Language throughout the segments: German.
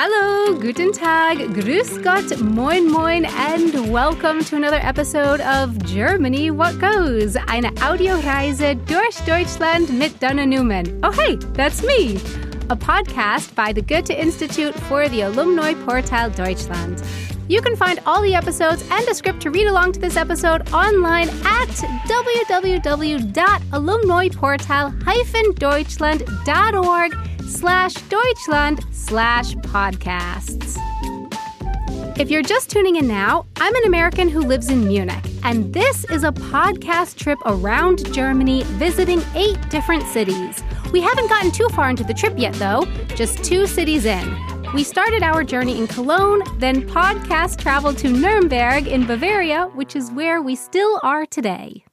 Hallo, guten Tag, grüß Gott, moin moin, and welcome to another episode of Germany What Goes, eine Audioreise durch Deutschland mit Donna Newman. Oh hey, that's me. A podcast by the Goethe Institute for the Alumni Portal Deutschland. You can find all the episodes and a script to read along to this episode online at www.alumniportal-deutschland.org slash Deutschland slash podcasts. If you're just tuning in now, I'm an American who lives in Munich, and this is a podcast trip around Germany visiting eight different cities. We haven't gotten too far into the trip yet, though, just two cities in. We started our journey in Cologne, then podcast traveled to Nuremberg in Bavaria, which is where we still are today.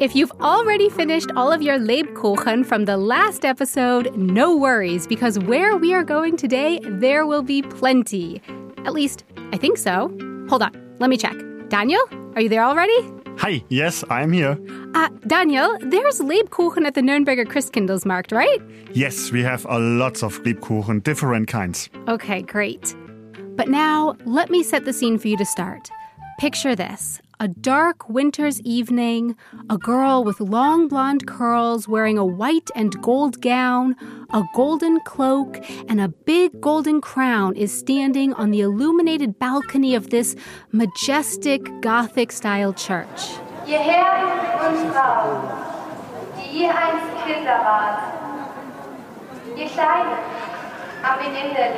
If you've already finished all of your Lebkuchen from the last episode, no worries, because where we are going today, there will be plenty. At least, I think so. Hold on, let me check. Daniel, are you there already? Hi, yes, I'm here. Uh, Daniel, there's Lebkuchen at the Nürnberger Christkindlesmarkt, right? Yes, we have a lots of Lebkuchen, different kinds. Okay, great. But now, let me set the scene for you to start. Picture this a dark winter's evening, a girl with long blonde curls wearing a white and gold gown, a golden cloak, and a big golden crown is standing on the illuminated balcony of this majestic Gothic style church. Ihr Herren und die ihr einst Kinder ihr am der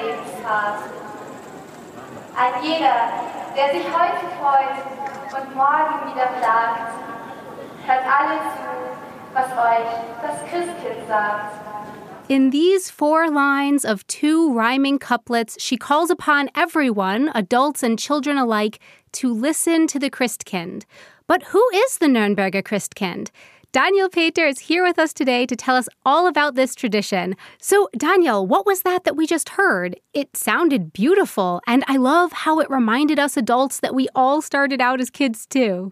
ein jeder, der sich heute freut und morgen wieder hört alle zu, was euch das Christkind sagt. In these four lines of two rhyming couplets, she calls upon everyone, adults and children alike, to listen to the Christkind. But who is the Nürnberger Christkind? Daniel Peter is here with us today to tell us all about this tradition. So, Daniel, what was that that we just heard? It sounded beautiful, and I love how it reminded us adults that we all started out as kids too.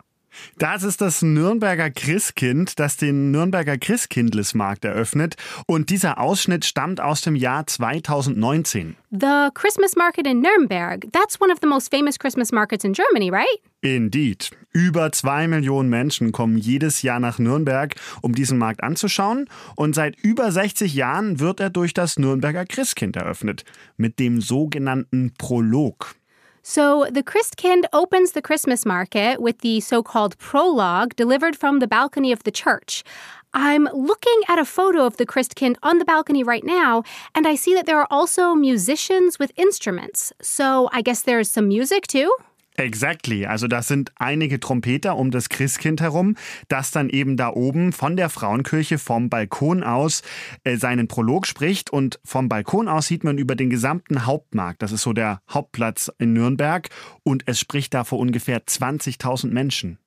Das ist das Nürnberger Christkind, das den Nürnberger Christkindlesmarkt eröffnet. Und dieser Ausschnitt stammt aus dem Jahr 2019. The Christmas market in Nuremberg, that's one of the most famous Christmas markets in Germany, right? Indeed. Über zwei Millionen Menschen kommen jedes Jahr nach Nürnberg, um diesen Markt anzuschauen. Und seit über 60 Jahren wird er durch das Nürnberger Christkind eröffnet. Mit dem sogenannten Prolog. So, the Christkind opens the Christmas market with the so called prologue delivered from the balcony of the church. I'm looking at a photo of the Christkind on the balcony right now, and I see that there are also musicians with instruments. So, I guess there's some music too? Exactly. Also das sind einige Trompeter um das Christkind herum, das dann eben da oben von der Frauenkirche vom Balkon aus äh, seinen Prolog spricht und vom Balkon aus sieht man über den gesamten Hauptmarkt. Das ist so der Hauptplatz in Nürnberg und es spricht da vor ungefähr 20.000 Menschen.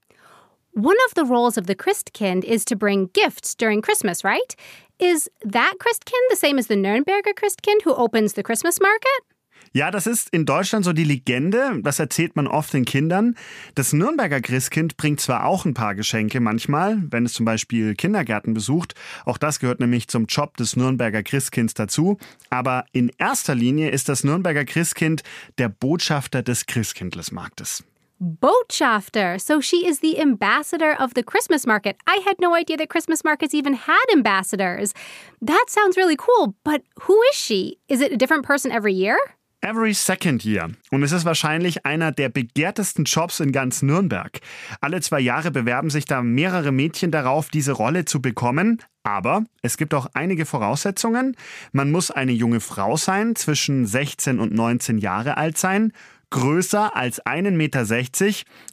One of the roles of the Christkind is to bring gifts during Christmas, right? Is that Christkind the same as the Nürnberger Christkind who opens the Christmas market? Ja, das ist in Deutschland so die Legende, das erzählt man oft den Kindern. Das Nürnberger Christkind bringt zwar auch ein paar Geschenke manchmal, wenn es zum Beispiel Kindergärten besucht, auch das gehört nämlich zum Job des Nürnberger Christkinds dazu, aber in erster Linie ist das Nürnberger Christkind der Botschafter des Christkindlesmarktes. Botschafter. So she is the ambassador of the Christmas market. I had no idea that Christmas markets even had ambassadors. That sounds really cool, but who is she? Is it a different person every year? Every Second Year. Und es ist wahrscheinlich einer der begehrtesten Jobs in ganz Nürnberg. Alle zwei Jahre bewerben sich da mehrere Mädchen darauf, diese Rolle zu bekommen. Aber es gibt auch einige Voraussetzungen. Man muss eine junge Frau sein, zwischen 16 und 19 Jahre alt sein, größer als 1,60 Meter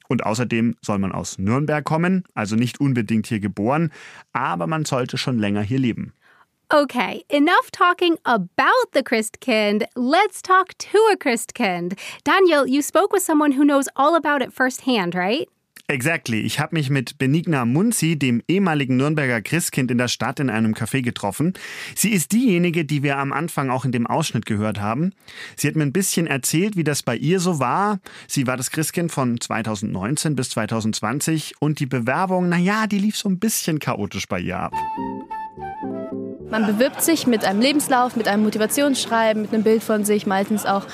und außerdem soll man aus Nürnberg kommen, also nicht unbedingt hier geboren, aber man sollte schon länger hier leben. Okay, enough talking about the Christkind. Let's talk to a Christkind. Daniel, you spoke with someone who knows all about it firsthand, right? Exactly. Ich habe mich mit Benigna Munzi, dem ehemaligen Nürnberger Christkind in der Stadt, in einem Café getroffen. Sie ist diejenige, die wir am Anfang auch in dem Ausschnitt gehört haben. Sie hat mir ein bisschen erzählt, wie das bei ihr so war. Sie war das Christkind von 2019 bis 2020 und die Bewerbung, naja, die lief so ein bisschen chaotisch bei ihr ab. Man bewirbt sich mit einem Lebenslauf, mit einem Motivationsschreiben, mit einem Bild von sich, meistens auch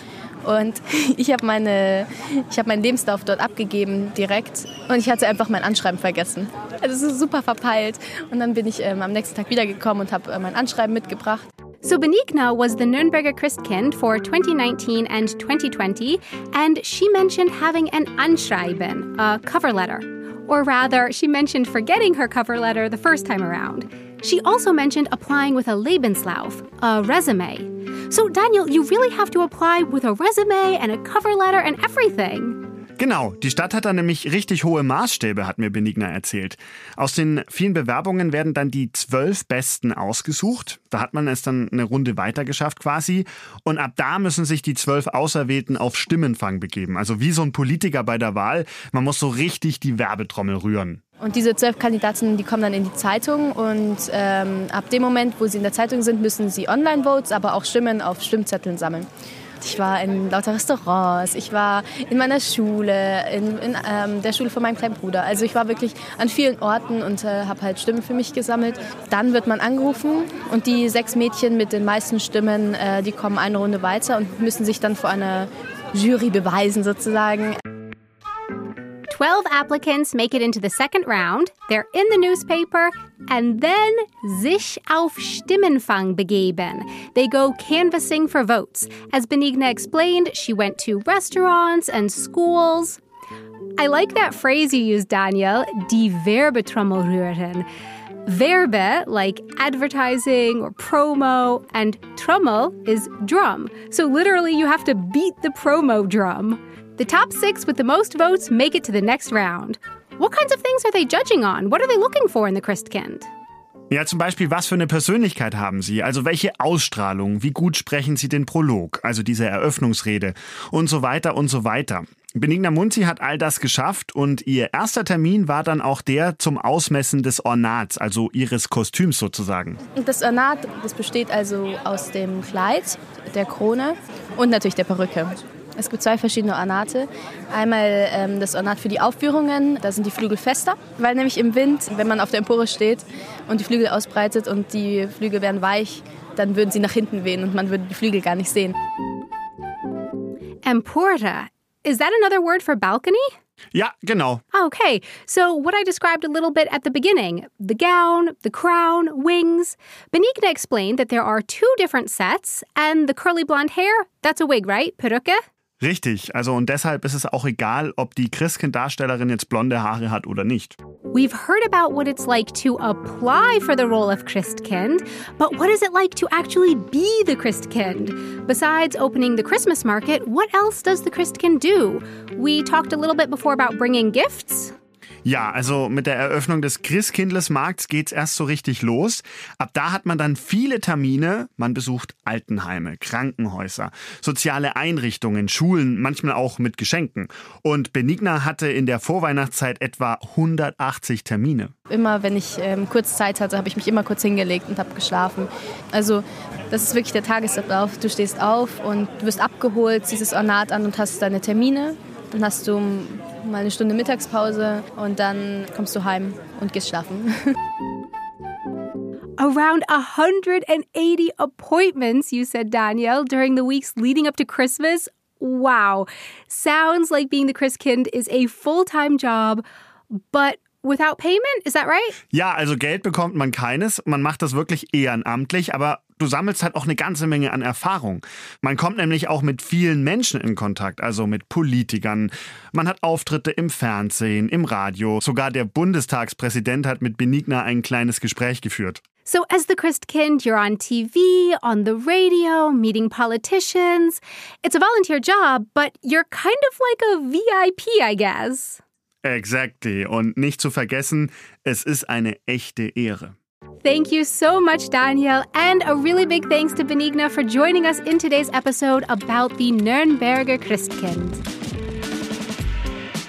und ich habe meine, ich hab meinen Lebenslauf dort abgegeben direkt und ich hatte einfach mein Anschreiben vergessen. Also es ist super verpeilt. Und dann bin ich ähm, am nächsten Tag wiedergekommen und habe äh, mein Anschreiben mitgebracht. So Benigna was the Nürnberger Christkind for 2019 and 2020, and she mentioned having an Anschreiben, a cover letter. Or rather, she mentioned forgetting her cover letter the first time around. She also mentioned applying with a Lebenslauf, a resume. So, Daniel, you really have to apply with a resume and a cover letter and everything. Genau, die Stadt hat da nämlich richtig hohe Maßstäbe, hat mir Benigna erzählt. Aus den vielen Bewerbungen werden dann die zwölf Besten ausgesucht. Da hat man es dann eine Runde weitergeschafft quasi. Und ab da müssen sich die zwölf Auserwählten auf Stimmenfang begeben. Also wie so ein Politiker bei der Wahl. Man muss so richtig die Werbetrommel rühren. Und diese zwölf Kandidaten, die kommen dann in die Zeitung und ähm, ab dem Moment, wo sie in der Zeitung sind, müssen sie Online-Votes, aber auch Stimmen auf Stimmzetteln sammeln. Ich war in lauter Restaurants, ich war in meiner Schule, in, in ähm, der Schule von meinem kleinen Bruder. Also ich war wirklich an vielen Orten und äh, habe halt Stimmen für mich gesammelt. Dann wird man angerufen und die sechs Mädchen mit den meisten Stimmen, äh, die kommen eine Runde weiter und müssen sich dann vor einer Jury beweisen sozusagen. 12 applicants make it into the second round. They're in the newspaper and then sich auf Stimmenfang begeben. They go canvassing for votes. As Benigna explained, she went to restaurants and schools. I like that phrase you used, Daniel, die Werbetrommel rühren. Verbe, like advertising or promo, and trommel is drum. So literally, you have to beat the promo drum. The top six with the most votes make it to the next round. What kinds of things are they judging on? What are they looking for in the Christkind? Ja, zum Beispiel, was für eine Persönlichkeit haben Sie? Also welche Ausstrahlung? Wie gut sprechen Sie den Prolog, also diese Eröffnungsrede und so weiter und so weiter. Benigna Munzi hat all das geschafft und ihr erster Termin war dann auch der zum Ausmessen des Ornats, also ihres Kostüms sozusagen. Das Ornat, das besteht also aus dem Kleid, der Krone und natürlich der Perücke. Es gibt zwei verschiedene Ornate. Einmal ähm, das Ornat für die Aufführungen, da sind die Flügel fester, weil nämlich im Wind, wenn man auf der Empore steht und die Flügel ausbreitet und die Flügel wären weich, dann würden sie nach hinten wehen und man würde die Flügel gar nicht sehen. Empora. Is that another word for balcony? Ja, genau. Okay, so what I described a little bit at the beginning the gown, the crown, wings. Benigna explained that there are two different sets, and the curly blonde hair, that's a wig, right? Perücke? Richtig, also und deshalb ist es auch egal, ob die Christkind-Darstellerin jetzt blonde Haare hat oder nicht. We've heard about what it's like to apply for the role of Christkind, but what is it like to actually be the Christkind? Besides opening the Christmas market, what else does the Christkind do? We talked a little bit before about bringing gifts. Ja, also mit der Eröffnung des Christkindlesmarkts geht's erst so richtig los. Ab da hat man dann viele Termine. Man besucht Altenheime, Krankenhäuser, soziale Einrichtungen, Schulen, manchmal auch mit Geschenken. Und Benigna hatte in der Vorweihnachtszeit etwa 180 Termine. Immer wenn ich ähm, kurz Zeit hatte, habe ich mich immer kurz hingelegt und habe geschlafen. Also das ist wirklich der Tagesablauf. Du stehst auf und du wirst abgeholt, ziehst das Ornat an und hast deine Termine. Dann hast du mal eine Stunde Mittagspause und dann kommst du heim und gehst schlafen. Around 180 appointments, you said, Danielle, during the weeks leading up to Christmas. Wow. Sounds like being the Christkind is a full time job, but without payment? Is that right? Ja, also Geld bekommt man keines. Man macht das wirklich ehrenamtlich, aber du sammelst halt auch eine ganze Menge an Erfahrung. Man kommt nämlich auch mit vielen Menschen in Kontakt, also mit Politikern. Man hat Auftritte im Fernsehen, im Radio. Sogar der Bundestagspräsident hat mit Benigna ein kleines Gespräch geführt. So, as the Christkind, you're on TV, on the radio, meeting politicians. It's a volunteer job, but you're kind of like a VIP, I guess. Exactly. Und nicht zu vergessen, es ist eine echte Ehre. Thank you so much, Daniel, and a really big thanks to Benigna for joining us in today's episode about the Nürnberger Christkind.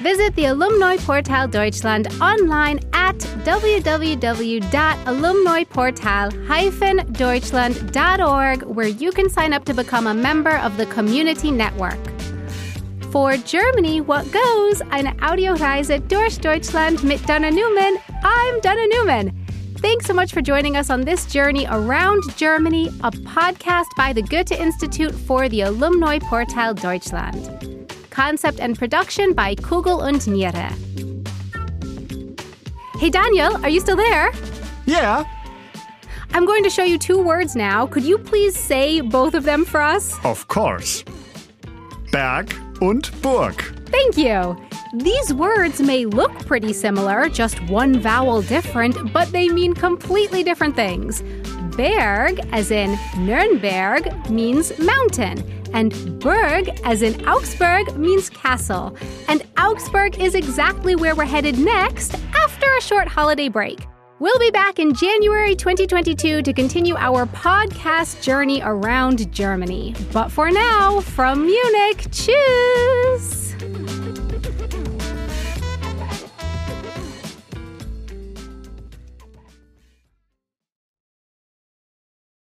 Visit the Alumni Portal Deutschland online at www.alumniportal-deutschland.org where you can sign up to become a member of the community network. For Germany, what goes? Eine Audioreise durch Deutschland mit Dana Newman. I'm Dana Newman. Thanks so much for joining us on this journey around Germany, a podcast by the Goethe Institute for the Alumni Portal Deutschland. Concept and production by Kugel und Niere. Hey Daniel, are you still there? Yeah. I'm going to show you two words now. Could you please say both of them for us? Of course. Berg und Burg. Thank you. These words may look pretty similar, just one vowel different, but they mean completely different things. Berg, as in Nürnberg, means mountain, and Burg, as in Augsburg, means castle. And Augsburg is exactly where we're headed next after a short holiday break. We'll be back in January 2022 to continue our podcast journey around Germany. But for now, from Munich, cheers!